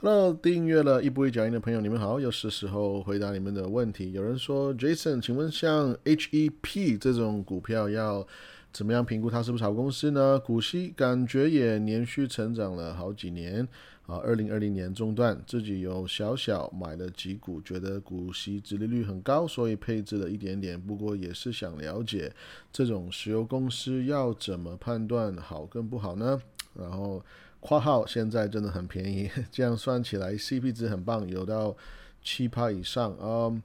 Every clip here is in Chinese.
Hello，订阅了一步一脚印的朋友，你们好，又是时候回答你们的问题。有人说，Jason，请问像 HEP 这种股票要怎么样评估它是不是好公司呢？股息感觉也连续成长了好几年啊，二零二零年中段自己有小小买了几股，觉得股息殖利率很高，所以配置了一点点。不过也是想了解这种石油公司要怎么判断好跟不好呢？然后。括号现在真的很便宜，这样算起来 CP 值很棒，有到七趴以上啊。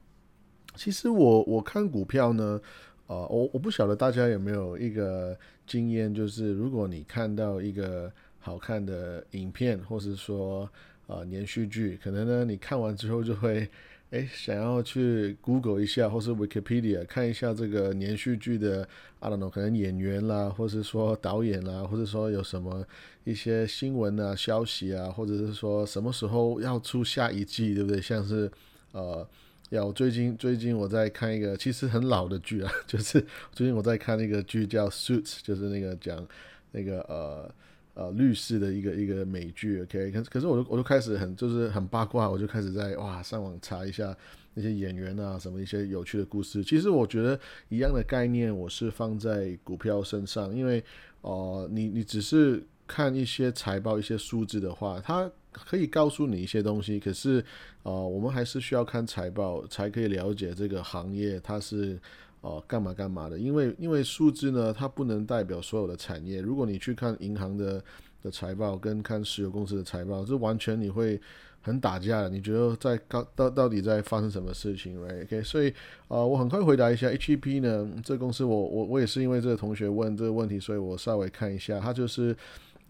其实我我看股票呢，呃，我我不晓得大家有没有一个经验，就是如果你看到一个好看的影片，或是说呃连续剧，可能呢你看完之后就会。哎，想要去 Google 一下，或是 Wikipedia 看一下这个连续剧的，I don't know，可能演员啦，或是说导演啦，或者说有什么一些新闻啊、消息啊，或者是说什么时候要出下一季，对不对？像是呃，要最近最近我在看一个其实很老的剧啊，就是最近我在看那个剧叫 Suits，就是那个讲那个呃。呃，律师的一个一个美剧，OK，可可是我就我就开始很就是很八卦，我就开始在哇上网查一下那些演员啊，什么一些有趣的故事。其实我觉得一样的概念，我是放在股票身上，因为哦，你你只是看一些财报、一些数字的话，它可以告诉你一些东西，可是呃，我们还是需要看财报才可以了解这个行业它是。哦，干嘛干嘛的？因为因为数字呢，它不能代表所有的产业。如果你去看银行的的财报，跟看石油公司的财报，这完全你会很打架的。你觉得在到到到底在发生什么事情？Right？OK？所以呃，我很快回答一下 HEP 呢，这公司我我我也是因为这个同学问这个问题，所以我稍微看一下，它就是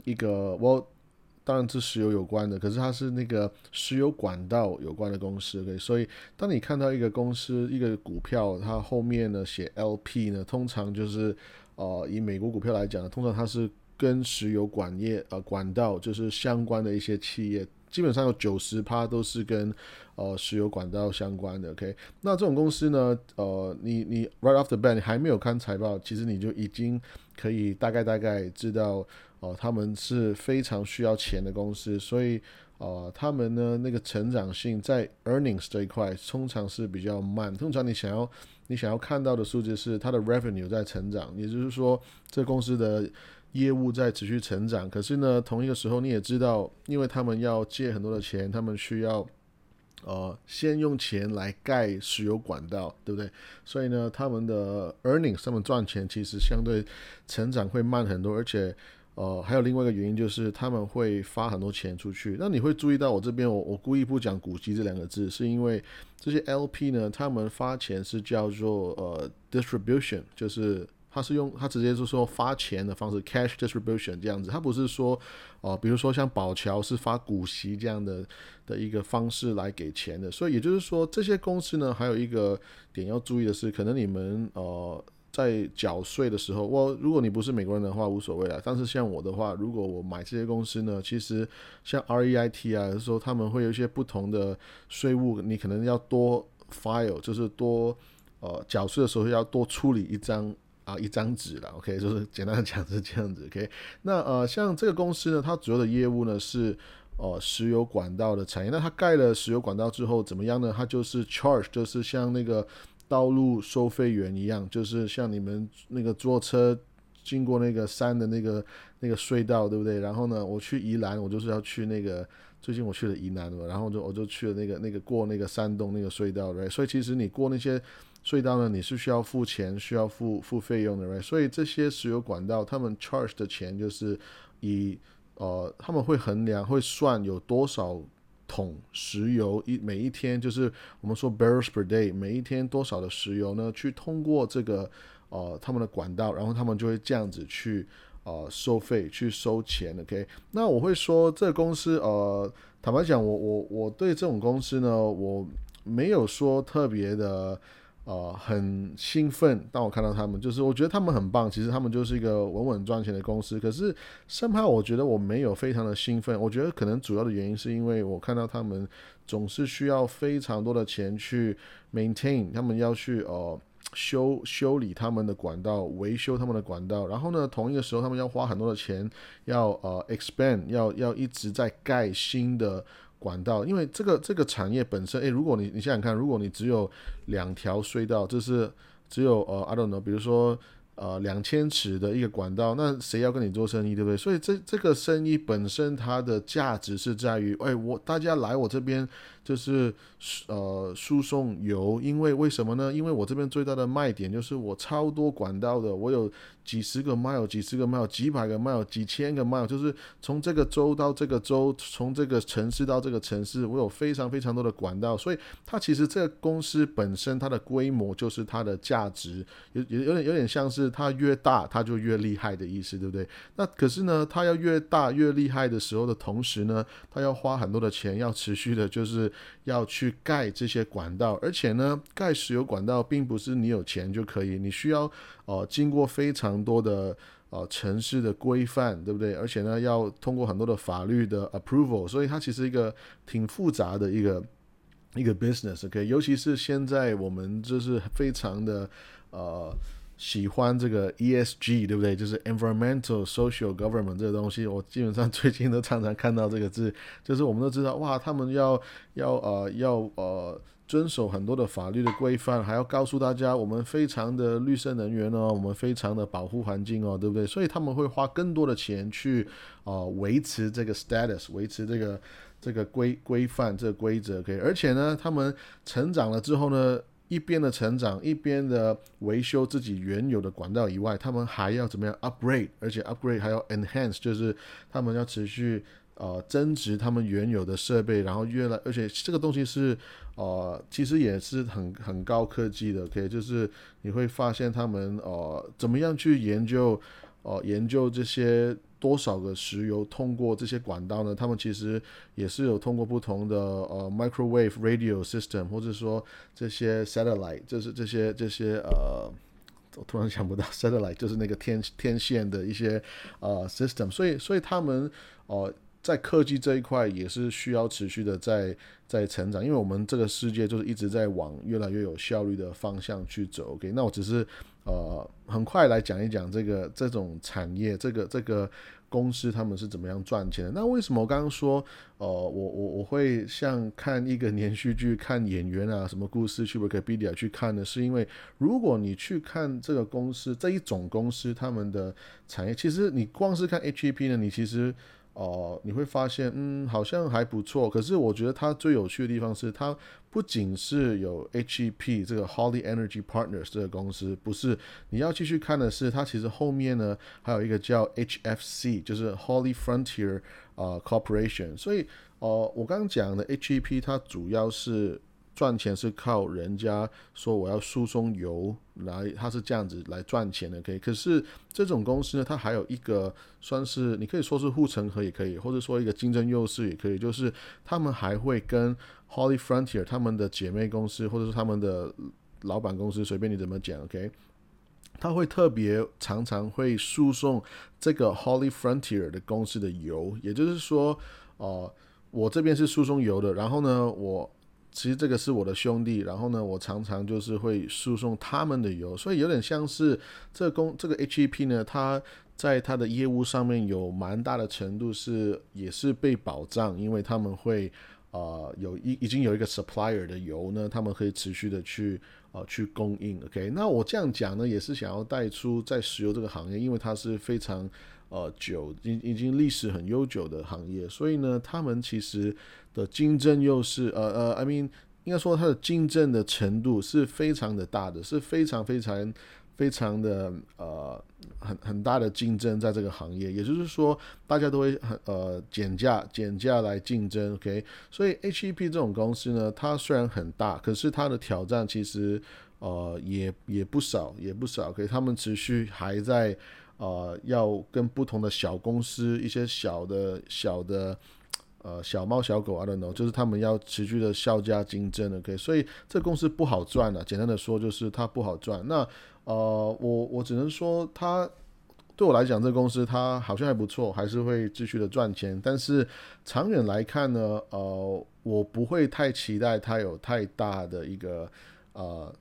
一个我。当然是石油有关的，可是它是那个石油管道有关的公司，OK。所以当你看到一个公司一个股票，它后面呢写 LP 呢，通常就是呃以美国股票来讲呢，通常它是跟石油管业呃管道就是相关的一些企业，基本上有九十趴都是跟呃石油管道相关的，OK。那这种公司呢，呃，你你 right off the bat 你还没有看财报，其实你就已经可以大概大概知道。哦，他们是非常需要钱的公司，所以，呃，他们呢那个成长性在 earnings 这一块通常是比较慢。通常你想要你想要看到的数字是它的 revenue 在成长，也就是说这公司的业务在持续成长。可是呢，同一个时候你也知道，因为他们要借很多的钱，他们需要呃先用钱来盖石油管道，对不对？所以呢，他们的 earnings 他们赚钱其实相对成长会慢很多，而且。呃，还有另外一个原因就是他们会发很多钱出去。那你会注意到我这边，我我故意不讲股息这两个字，是因为这些 LP 呢，他们发钱是叫做呃 distribution，就是他是用他直接就说发钱的方式 cash distribution 这样子，他不是说哦，比如说像宝桥是发股息这样的的一个方式来给钱的。所以也就是说，这些公司呢，还有一个点要注意的是，可能你们呃。在缴税的时候，我如果你不是美国人的话，无所谓啊。但是像我的话，如果我买这些公司呢，其实像 REIT 啊，说他们会有一些不同的税务，你可能要多 file，就是多呃缴税的时候要多处理一张啊一张纸了。OK，就是简单的讲是这样子。OK，那呃像这个公司呢，它主要的业务呢是呃石油管道的产业。那它盖了石油管道之后怎么样呢？它就是 charge，就是像那个。道路收费员一样，就是像你们那个坐车经过那个山的那个那个隧道，对不对？然后呢，我去宜兰，我就是要去那个最近我去了宜兰嘛，然后就我就去了那个那个过那个山洞那个隧道对所以其实你过那些隧道呢，你是需要付钱，需要付付费用的对所以这些石油管道他们 charge 的钱就是以呃他们会衡量会算有多少。桶石油一每一天就是我们说 barrels per day，每一天多少的石油呢？去通过这个呃他们的管道，然后他们就会这样子去呃收费去收钱。OK，那我会说这个公司呃坦白讲，我我我对这种公司呢，我没有说特别的。呃，很兴奋，当我看到他们，就是我觉得他们很棒。其实他们就是一个稳稳赚钱的公司。可是，生怕我觉得我没有非常的兴奋。我觉得可能主要的原因是因为我看到他们总是需要非常多的钱去 maintain，他们要去呃修修理他们的管道，维修他们的管道。然后呢，同一个时候他们要花很多的钱，要呃 expand，要要一直在盖新的。管道，因为这个这个产业本身，诶，如果你你想想看，如果你只有两条隧道，就是只有呃，I don't know，比如说。呃，两千尺的一个管道，那谁要跟你做生意，对不对？所以这这个生意本身它的价值是在于，哎，我大家来我这边。就是呃输送油，因为为什么呢？因为我这边最大的卖点就是我超多管道的，我有几十个 mile，几十个 mile，几百个 mile，几千个 mile，就是从这个州到这个州，从这个城市到这个城市，我有非常非常多的管道，所以它其实这个公司本身它的规模就是它的价值，有有有点有点像是它越大它就越厉害的意思，对不对？那可是呢，它要越大越厉害的时候的同时呢，它要花很多的钱，要持续的就是。要去盖这些管道，而且呢，盖石油管道并不是你有钱就可以，你需要呃经过非常多的呃城市的规范，对不对？而且呢，要通过很多的法律的 approval，所以它其实一个挺复杂的一个一个 business，OK，尤其是现在我们就是非常的呃。喜欢这个 ESG 对不对？就是 environmental social government 这个东西，我基本上最近都常常看到这个字。就是我们都知道，哇，他们要要呃要呃遵守很多的法律的规范，还要告诉大家我们非常的绿色能源哦，我们非常的保护环境哦，对不对？所以他们会花更多的钱去呃维持这个 status，维持这个这个规规范这个规则。可以，而且呢，他们成长了之后呢。一边的成长，一边的维修自己原有的管道以外，他们还要怎么样 upgrade？而且 upgrade 还要 enhance，就是他们要持续呃增值他们原有的设备，然后越来，而且这个东西是呃其实也是很很高科技的可以就是你会发现他们呃怎么样去研究呃研究这些。多少个石油通过这些管道呢？他们其实也是有通过不同的呃 microwave radio system，或者说这些 satellite，就是这些这些呃，我突然想不到 satellite 就是那个天天线的一些呃 system，所以所以他们哦在科技这一块也是需要持续的在在成长，因为我们这个世界就是一直在往越来越有效率的方向去走。OK，那我只是。呃，很快来讲一讲这个这种产业，这个这个公司他们是怎么样赚钱的？那为什么我刚刚说，呃，我我我会像看一个连续剧、看演员啊，什么故事去 Wikipedia 去看呢？是因为如果你去看这个公司这一种公司他们的产业，其实你光是看 HEP 呢，你其实。哦，你会发现，嗯，好像还不错。可是我觉得它最有趣的地方是，它不仅是有 HEP 这个 Holly Energy Partners 这个公司，不是你要继续看的是，它其实后面呢还有一个叫 HFC，就是 Holly Frontier 啊 Corporation。所以，哦，我刚刚讲的 HEP 它主要是。赚钱是靠人家说我要输送油来，他是这样子来赚钱的，可以。可是这种公司呢，它还有一个算是你可以说是护城河也可以，或者说一个竞争优势也可以，就是他们还会跟 Holly Frontier 他们的姐妹公司，或者是他们的老板公司，随便你怎么讲，OK，他会特别常常会输送这个 Holly Frontier 的公司的油，也就是说，哦，我这边是输送油的，然后呢，我。其实这个是我的兄弟，然后呢，我常常就是会输送他们的油，所以有点像是这公这个 HEP 呢，它在它的业务上面有蛮大的程度是也是被保障，因为他们会呃有一已经有一个 supplier 的油呢，他们可以持续的去呃去供应。OK，那我这样讲呢，也是想要带出在石油这个行业，因为它是非常呃久已已经历史很悠久的行业，所以呢，他们其实。的竞争优势，呃呃，I mean，应该说它的竞争的程度是非常的大的，是非常非常非常的呃很很大的竞争在这个行业，也就是说大家都会很呃减价减价来竞争，OK，所以 HEP 这种公司呢，它虽然很大，可是它的挑战其实呃也也不少也不少，OK，他们持续还在呃要跟不同的小公司一些小的小的。呃，小猫小狗，I don't know，就是他们要持续的销价竞争，OK，所以这公司不好赚了。简单的说，就是它不好赚。那呃，我我只能说，它对我来讲，这公司它好像还不错，还是会继续的赚钱。但是长远来看呢，呃，我不会太期待它有太大的一个呃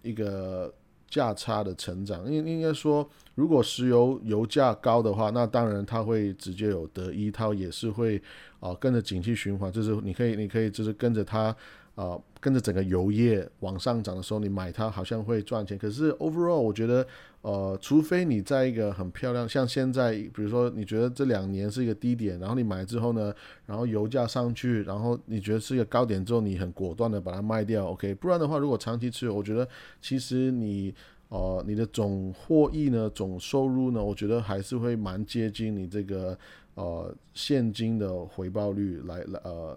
一个。价差的成长，应应该说，如果石油油价高的话，那当然它会直接有得一，它也是会啊跟着景气循环，就是你可以你可以就是跟着它。啊，跟着整个油业往上涨的时候，你买它好像会赚钱。可是 overall，我觉得，呃，除非你在一个很漂亮，像现在，比如说你觉得这两年是一个低点，然后你买之后呢，然后油价上去，然后你觉得是一个高点之后，你很果断的把它卖掉，OK。不然的话，如果长期持有，我觉得其实你，呃，你的总获益呢，总收入呢，我觉得还是会蛮接近你这个呃现金的回报率来来呃。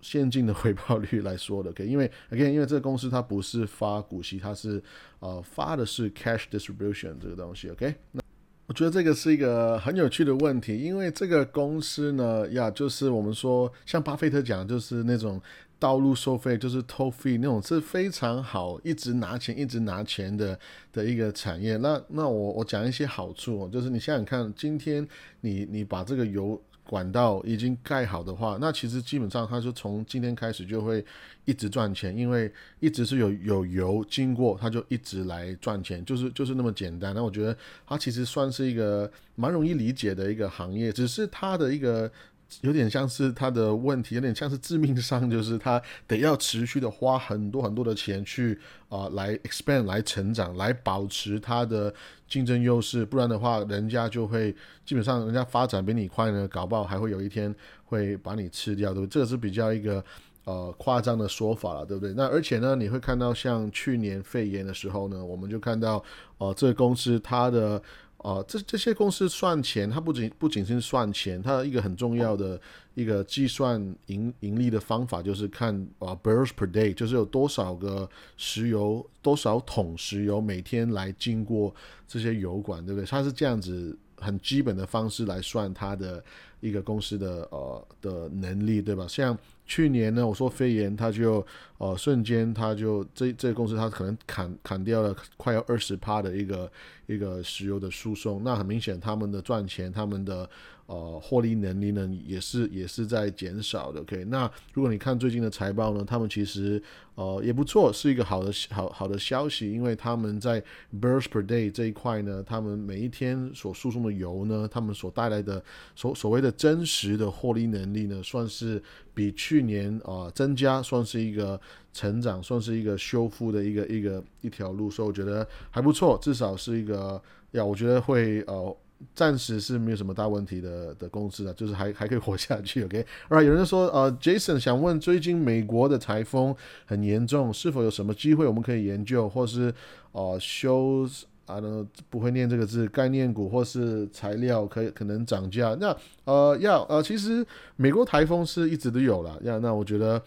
现金的回报率来说的，OK，因为 again，因为这个公司它不是发股息，它是呃发的是 cash distribution 这个东西，OK。那我觉得这个是一个很有趣的问题，因为这个公司呢，呀，就是我们说像巴菲特讲，就是那种道路收费，就是 toll fee 那种是非常好，一直拿钱，一直拿钱的的一个产业。那那我我讲一些好处，就是你想想看，今天你你把这个油管道已经盖好的话，那其实基本上它是从今天开始就会一直赚钱，因为一直是有有油经过，它就一直来赚钱，就是就是那么简单。那我觉得它其实算是一个蛮容易理解的一个行业，只是它的一个。有点像是他的问题，有点像是致命伤，就是他得要持续的花很多很多的钱去啊来 expand 来成长，来保持他的竞争优势，不然的话，人家就会基本上人家发展比你快呢，搞不好还会有一天会把你吃掉，对不对？这个是比较一个呃夸张的说法了，对不对？那而且呢，你会看到像去年肺炎的时候呢，我们就看到呃这个公司它的。啊，这这些公司算钱，它不仅不仅是算钱，它一个很重要的一个计算盈盈利的方法就是看啊，barrels per day，就是有多少个石油，多少桶石油每天来经过这些油管，对不对？它是这样子很基本的方式来算它的一个公司的呃的能力，对吧？像去年呢，我说肺炎，他就呃瞬间他就这这个公司他可能砍砍掉了快要二十趴的一个。一个石油的输送，那很明显，他们的赚钱，他们的呃获利能力呢，也是也是在减少的。OK，那如果你看最近的财报呢，他们其实呃也不错，是一个好的好好的消息，因为他们在 barrels per day 这一块呢，他们每一天所输送的油呢，他们所带来的所所谓的真实的获利能力呢，算是比去年啊增加，算是一个。成长算是一个修复的一个一个一条路，所以我觉得还不错，至少是一个呀，我觉得会呃，暂时是没有什么大问题的的公司啊，就是还还可以活下去。OK，啊，有人说呃，Jason 想问，最近美国的台风很严重，是否有什么机会我们可以研究，或是呃修啊呢不会念这个字概念股或是材料可以可能涨价？那呃要呃，其实美国台风是一直都有了，呀，那我觉得。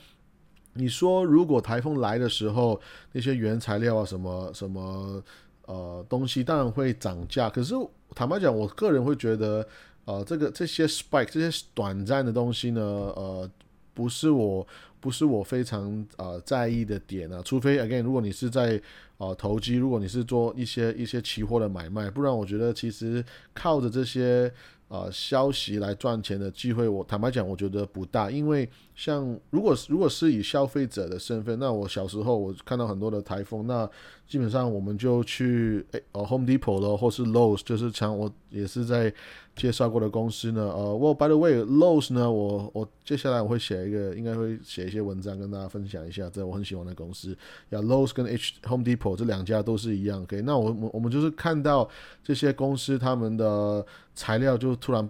你说，如果台风来的时候，那些原材料啊，什么什么呃东西，当然会涨价。可是坦白讲，我个人会觉得，呃，这个这些 spike 这些短暂的东西呢，呃，不是我不是我非常呃在意的点啊。除非 again，如果你是在呃投机，如果你是做一些一些期货的买卖，不然我觉得其实靠着这些。啊，消息来赚钱的机会，我坦白讲，我觉得不大。因为像如果如果是以消费者的身份，那我小时候我看到很多的台风，那基本上我们就去诶呃 Home Depot 了，或是 Lowe's，就是像我也是在介绍过的公司呢。呃，我 By the way，Lowe's 呢，我我接下来我会写一个，应该会写一些文章跟大家分享一下，这我很喜欢的公司。呀，Lowe's 跟 H Home Depot 这两家都是一样。OK，那我我我们就是看到这些公司他们的。材料就突然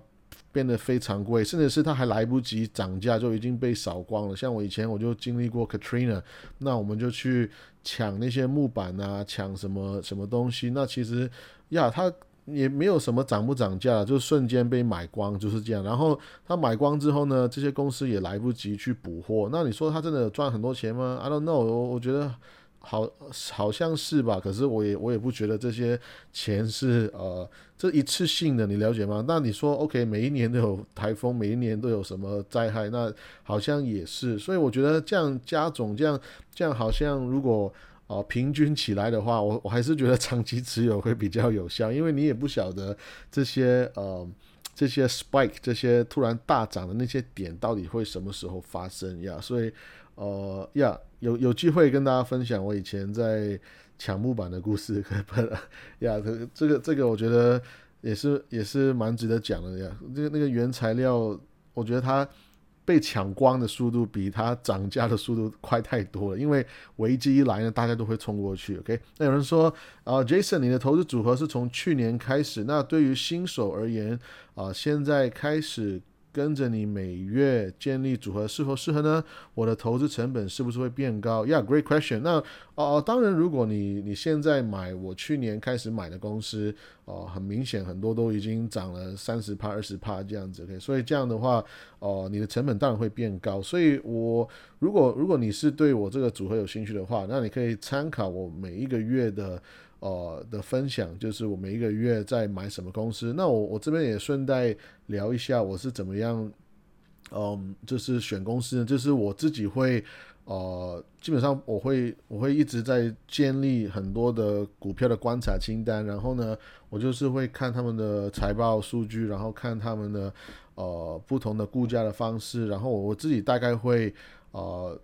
变得非常贵，甚至是它还来不及涨价就已经被扫光了。像我以前我就经历过 Katrina，那我们就去抢那些木板啊，抢什么什么东西。那其实呀，它也没有什么涨不涨价，就瞬间被买光，就是这样。然后他买光之后呢，这些公司也来不及去补货。那你说他真的赚很多钱吗？I don't know，我我觉得。好，好像是吧？可是我也我也不觉得这些钱是呃这一次性的，你了解吗？那你说 OK，每一年都有台风，每一年都有什么灾害，那好像也是。所以我觉得这样加总，这样这样好像如果啊平均起来的话，我我还是觉得长期持有会比较有效，因为你也不晓得这些呃这些 spike 这些突然大涨的那些点到底会什么时候发生呀？所以呃呀。有有机会跟大家分享我以前在抢木板的故事，不 呀，这这个这个我觉得也是也是蛮值得讲的呀。这个那个原材料，我觉得它被抢光的速度比它涨价的速度快太多了，因为危机一来呢，大家都会冲过去。OK，那有人说啊，Jason，你的投资组合是从去年开始，那对于新手而言啊，现在开始。跟着你每月建立组合是否适合呢？我的投资成本是不是会变高？Yeah，great question。那哦，当然，如果你你现在买我去年开始买的公司，哦，很明显很多都已经涨了三十帕、二十帕这样子。OK，所以这样的话，哦，你的成本当然会变高。所以我如果如果你是对我这个组合有兴趣的话，那你可以参考我每一个月的。呃的分享就是我每一个月在买什么公司，那我我这边也顺带聊一下我是怎么样，嗯，就是选公司，就是我自己会呃，基本上我会我会一直在建立很多的股票的观察清单，然后呢，我就是会看他们的财报数据，然后看他们的呃不同的估价的方式，然后我自己大概会呃。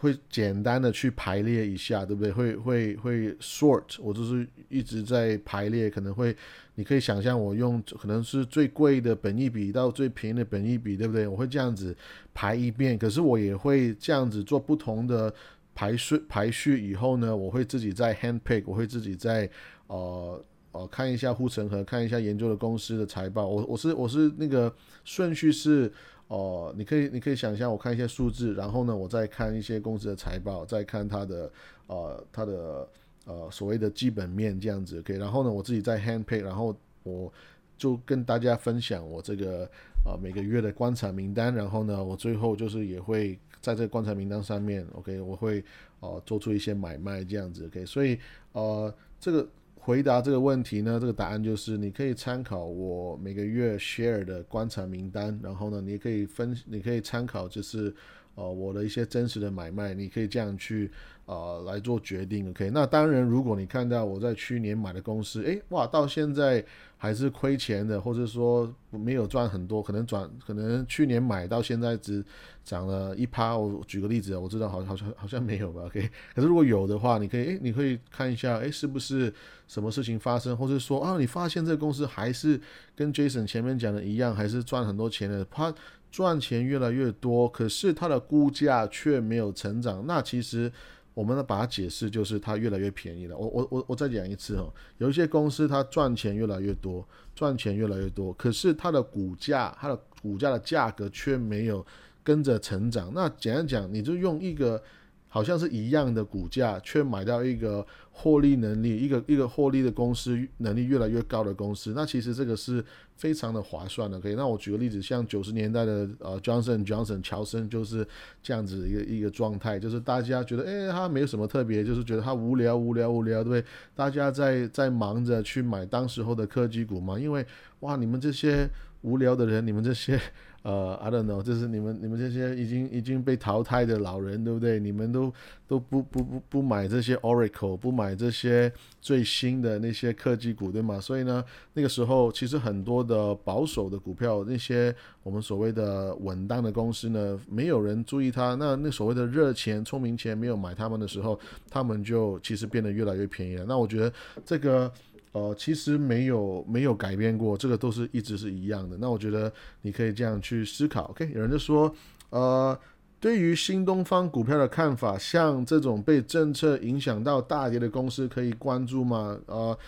会简单的去排列一下，对不对？会会会 sort，我就是一直在排列，可能会，你可以想象我用可能是最贵的本一笔到最便宜的本一笔，对不对？我会这样子排一遍，可是我也会这样子做不同的排序排序以后呢，我会自己在 hand pick，我会自己在呃呃看一下护城河，看一下研究的公司的财报，我我是我是那个顺序是。哦，你可以，你可以想象，我看一些数字，然后呢，我再看一些公司的财报，再看它的，呃，它的，呃，所谓的基本面这样子，OK，然后呢，我自己在 hand pick，然后我就跟大家分享我这个，呃，每个月的观察名单，然后呢，我最后就是也会在这个观察名单上面，OK，我会，呃，做出一些买卖这样子，OK，所以，呃，这个。回答这个问题呢，这个答案就是你可以参考我每个月 share 的观察名单，然后呢，你可以分，你可以参考就是呃我的一些真实的买卖，你可以这样去。呃，来做决定，OK。那当然，如果你看到我在去年买的公司，诶，哇，到现在还是亏钱的，或者说没有赚很多，可能转，可能去年买到现在只涨了一趴。我举个例子，我知道好好像好像没有吧，OK。可是如果有的话，你可以，诶，你可以看一下，诶，是不是什么事情发生，或者说啊，你发现这个公司还是跟 Jason 前面讲的一样，还是赚很多钱的，它赚钱越来越多，可是它的估价却没有成长，那其实。我们呢把它解释就是它越来越便宜了。我我我我再讲一次哈，有一些公司它赚钱越来越多，赚钱越来越多，可是它的股价，它的股价的价格却没有跟着成长。那简单讲，你就用一个。好像是一样的股价，却买到一个获利能力、一个一个获利的公司能力越来越高的公司，那其实这个是非常的划算的。可以，那我举个例子，像九十年代的呃 Johnson Johnson 乔森就是这样子一个一个状态，就是大家觉得哎，他没有什么特别，就是觉得他无聊无聊无聊，对不对？大家在在忙着去买当时候的科技股嘛，因为哇，你们这些无聊的人，你们这些。呃，I don't know，就是你们你们这些已经已经被淘汰的老人，对不对？你们都都不不不不买这些 Oracle，不买这些最新的那些科技股，对吗？所以呢，那个时候其实很多的保守的股票，那些我们所谓的稳当的公司呢，没有人注意它。那那所谓的热钱、聪明钱没有买他们的时候，他们就其实变得越来越便宜了。那我觉得这个。呃，其实没有没有改变过，这个都是一直是一样的。那我觉得你可以这样去思考。OK，有人就说，呃，对于新东方股票的看法，像这种被政策影响到大跌的公司，可以关注吗？呃，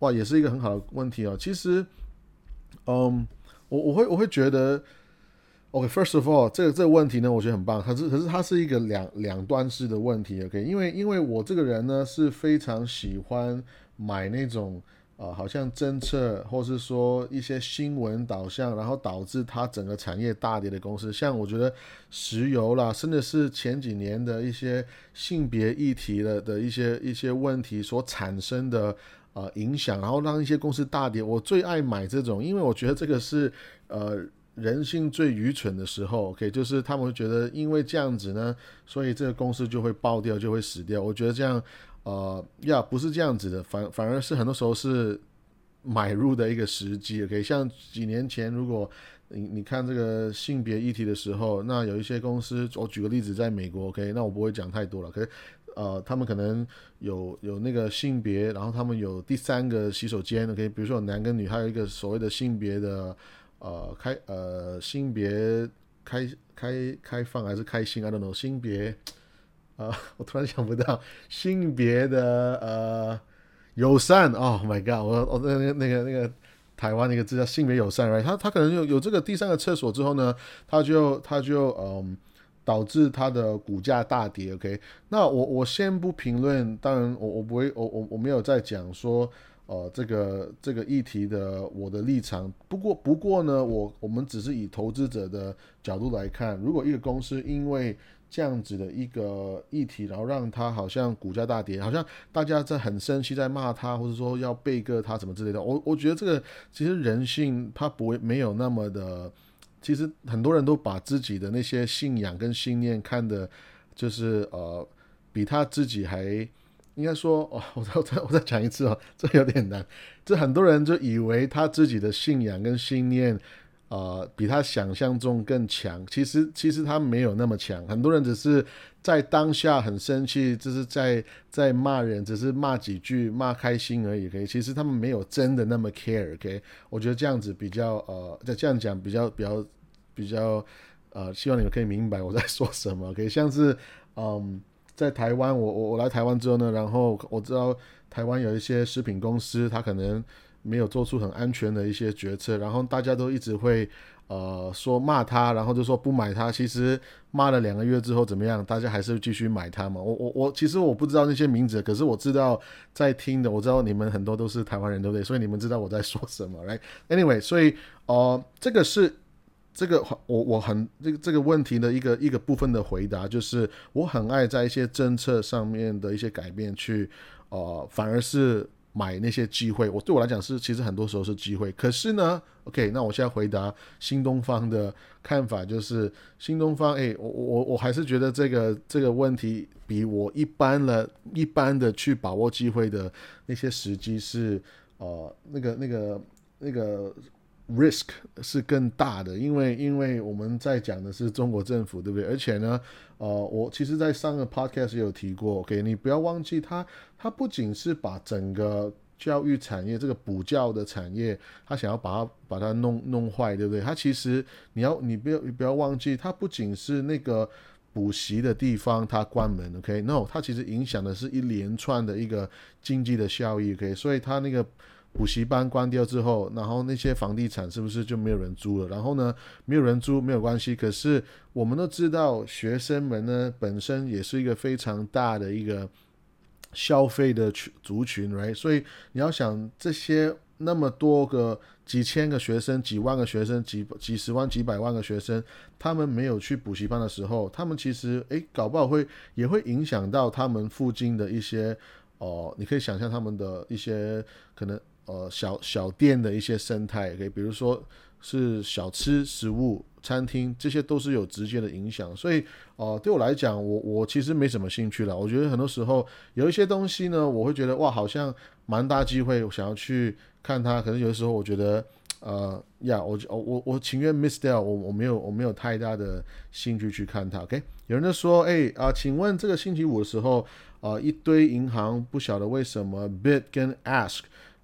哇，也是一个很好的问题哦。其实，嗯，我我会我会觉得，OK，First of all，这个这个问题呢，我觉得很棒。它是可是它是一个两两端式的问题。OK，因为因为我这个人呢是非常喜欢。买那种呃，好像政策或是说一些新闻导向，然后导致它整个产业大跌的公司，像我觉得石油啦，甚至是前几年的一些性别议题的的一些一些问题所产生的呃影响，然后让一些公司大跌。我最爱买这种，因为我觉得这个是呃人性最愚蠢的时候。OK，就是他们会觉得因为这样子呢，所以这个公司就会爆掉，就会死掉。我觉得这样。呃，呀，不是这样子的，反反而是很多时候是买入的一个时机。OK，像几年前，如果你你看这个性别议题的时候，那有一些公司，我举个例子，在美国，OK，那我不会讲太多了。可是，呃，他们可能有有那个性别，然后他们有第三个洗手间，OK，比如说男跟女，还有一个所谓的性别的呃开呃性别开开开放还是开心？I don't know，性别啊，我突然想不到性别的呃友善。Oh my god，我我那个那个那个台湾那个字叫性别友善，right？他他可能有有这个第三个厕所之后呢，他就他就嗯。导致它的股价大跌。OK，那我我先不评论，当然我我不会，我我我没有在讲说，呃，这个这个议题的我的立场。不过不过呢，我我们只是以投资者的角度来看，如果一个公司因为这样子的一个议题，然后让他好像股价大跌，好像大家在很生气，在骂他，或者说要背个他什么之类的。我我觉得这个其实人性他不会没有那么的。其实很多人都把自己的那些信仰跟信念看的，就是呃，比他自己还应该说哦，我再我再我再讲一次哦，这有点难。这很多人就以为他自己的信仰跟信念，呃，比他想象中更强。其实其实他没有那么强。很多人只是在当下很生气，就是在在骂人，只是骂几句骂开心而已。可以，其实他们没有真的那么 care。OK，我觉得这样子比较呃，在这样讲比较比较。比较呃，希望你们可以明白我在说什么。可以像是嗯，在台湾，我我我来台湾之后呢，然后我知道台湾有一些食品公司，它可能没有做出很安全的一些决策，然后大家都一直会呃说骂他，然后就说不买他。其实骂了两个月之后怎么样？大家还是继续买他嘛。我我我其实我不知道那些名字，可是我知道在听的，我知道你们很多都是台湾人，对不对？所以你们知道我在说什么，right？Anyway，所以呃，这个是。这个我我很这个这个问题的一个一个部分的回答就是，我很爱在一些政策上面的一些改变去，呃，反而是买那些机会。我对我来讲是，其实很多时候是机会。可是呢，OK，那我现在回答新东方的看法就是，新东方，哎，我我我还是觉得这个这个问题比我一般了一般的去把握机会的那些时机是，呃，那个那个那个。Risk 是更大的，因为因为我们在讲的是中国政府，对不对？而且呢，呃，我其实在上个 podcast 也有提过，OK，你不要忘记，它它不仅是把整个教育产业这个补教的产业，它想要把它把它弄弄坏，对不对？它其实你要你不要你不要忘记，它不仅是那个补习的地方它关门，OK，no，它其实影响的是一连串的一个经济的效益，OK，所以它那个。补习班关掉之后，然后那些房地产是不是就没有人租了？然后呢，没有人租没有关系。可是我们都知道，学生们呢本身也是一个非常大的一个消费的群族群，right？所以你要想这些那么多个几千个学生、几万个学生、几几十万、几百万个学生，他们没有去补习班的时候，他们其实诶搞不好会也会影响到他们附近的一些哦，你可以想象他们的一些可能。呃，小小店的一些生态，可以，比如说是小吃、食物、餐厅，这些都是有直接的影响。所以，呃，对我来讲，我我其实没什么兴趣了。我觉得很多时候有一些东西呢，我会觉得哇，好像蛮大机会，我想要去看它。可是有的时候，我觉得，呃，呀，我我我情愿 miss 掉，我我没有我没有太大的兴趣去看它。OK，有人就说，哎啊，请问这个星期五的时候，啊，一堆银行不晓得为什么 bid 跟 ask。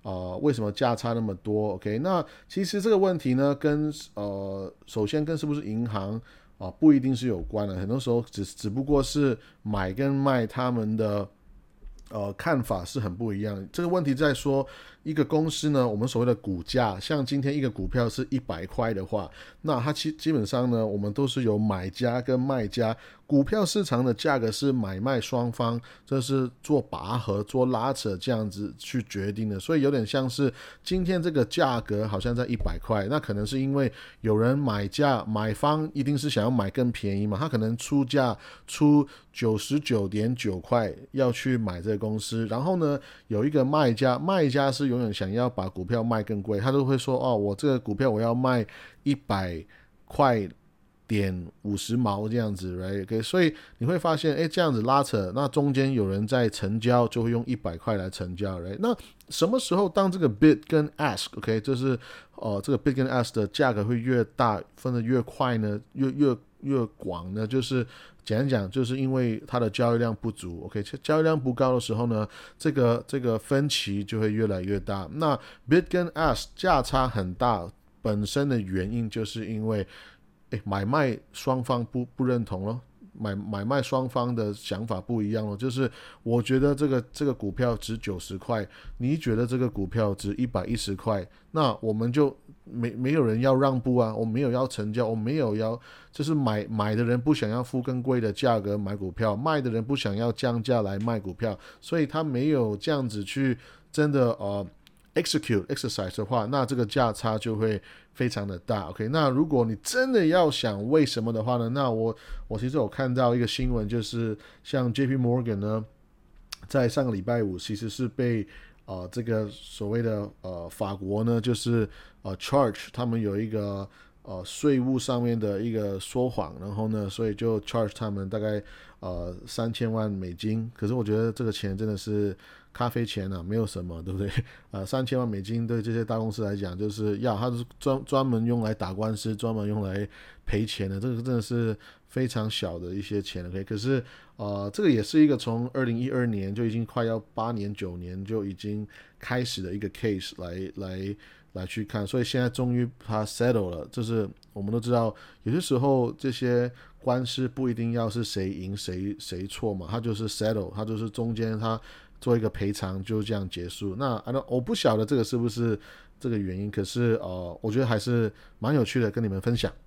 啊，为什么价差那么多？OK，那其实这个问题呢，跟呃，首先跟是不是银行啊，不一定是有关的，很多时候只只不过是买跟卖他们的呃看法是很不一样。这个问题在说。一个公司呢，我们所谓的股价，像今天一个股票是一百块的话，那它基基本上呢，我们都是有买家跟卖家，股票市场的价格是买卖双方，这是做拔河、做拉扯这样子去决定的，所以有点像是今天这个价格好像在一百块，那可能是因为有人买价买方一定是想要买更便宜嘛，他可能出价出九十九点九块要去买这个公司，然后呢，有一个卖家，卖家是有。想要把股票卖更贵，他都会说：“哦，我这个股票我要卖一百块点五十毛这样子，right？OK 所以你会发现，哎，这样子拉扯，那中间有人在成交，就会用一百块来成交，right？那什么时候当这个 bid 跟 ask，OK，就是呃，这个 bid 跟 ask 的价格会越大，分的越快呢？越越越广呢？就是。简单讲，就是因为它的交易量不足，OK，交易量不高的时候呢，这个这个分歧就会越来越大。那 bid 跟 ask 价差很大，本身的原因就是因为哎，买卖双方不不认同咯。买买卖双方的想法不一样了，就是我觉得这个这个股票值九十块，你觉得这个股票值一百一十块，那我们就没没有人要让步啊，我没有要成交，我没有要，就是买买的人不想要付更贵的价格买股票，卖的人不想要降价来卖股票，所以他没有这样子去真的呃。Execute exercise 的话，那这个价差就会非常的大。OK，那如果你真的要想为什么的话呢？那我我其实有看到一个新闻，就是像 J P Morgan 呢，在上个礼拜五其实是被呃这个所谓的呃法国呢，就是呃 charge 他们有一个呃税务上面的一个说谎，然后呢，所以就 charge 他们大概呃三千万美金。可是我觉得这个钱真的是。咖啡钱啊，没有什么，对不对？呃，三千万美金对这些大公司来讲，就是要它是专专门用来打官司，专门用来赔钱的，这个真的是非常小的一些钱，OK。可是，呃，这个也是一个从二零一二年就已经快要八年九年就已经开始的一个 case 来来来去看，所以现在终于它 settle 了。就是我们都知道，有些时候这些官司不一定要是谁赢谁谁错嘛，它就是 settle，它就是中间它。做一个赔偿就这样结束。那啊，我不晓得这个是不是这个原因，可是呃，我觉得还是蛮有趣的，跟你们分享。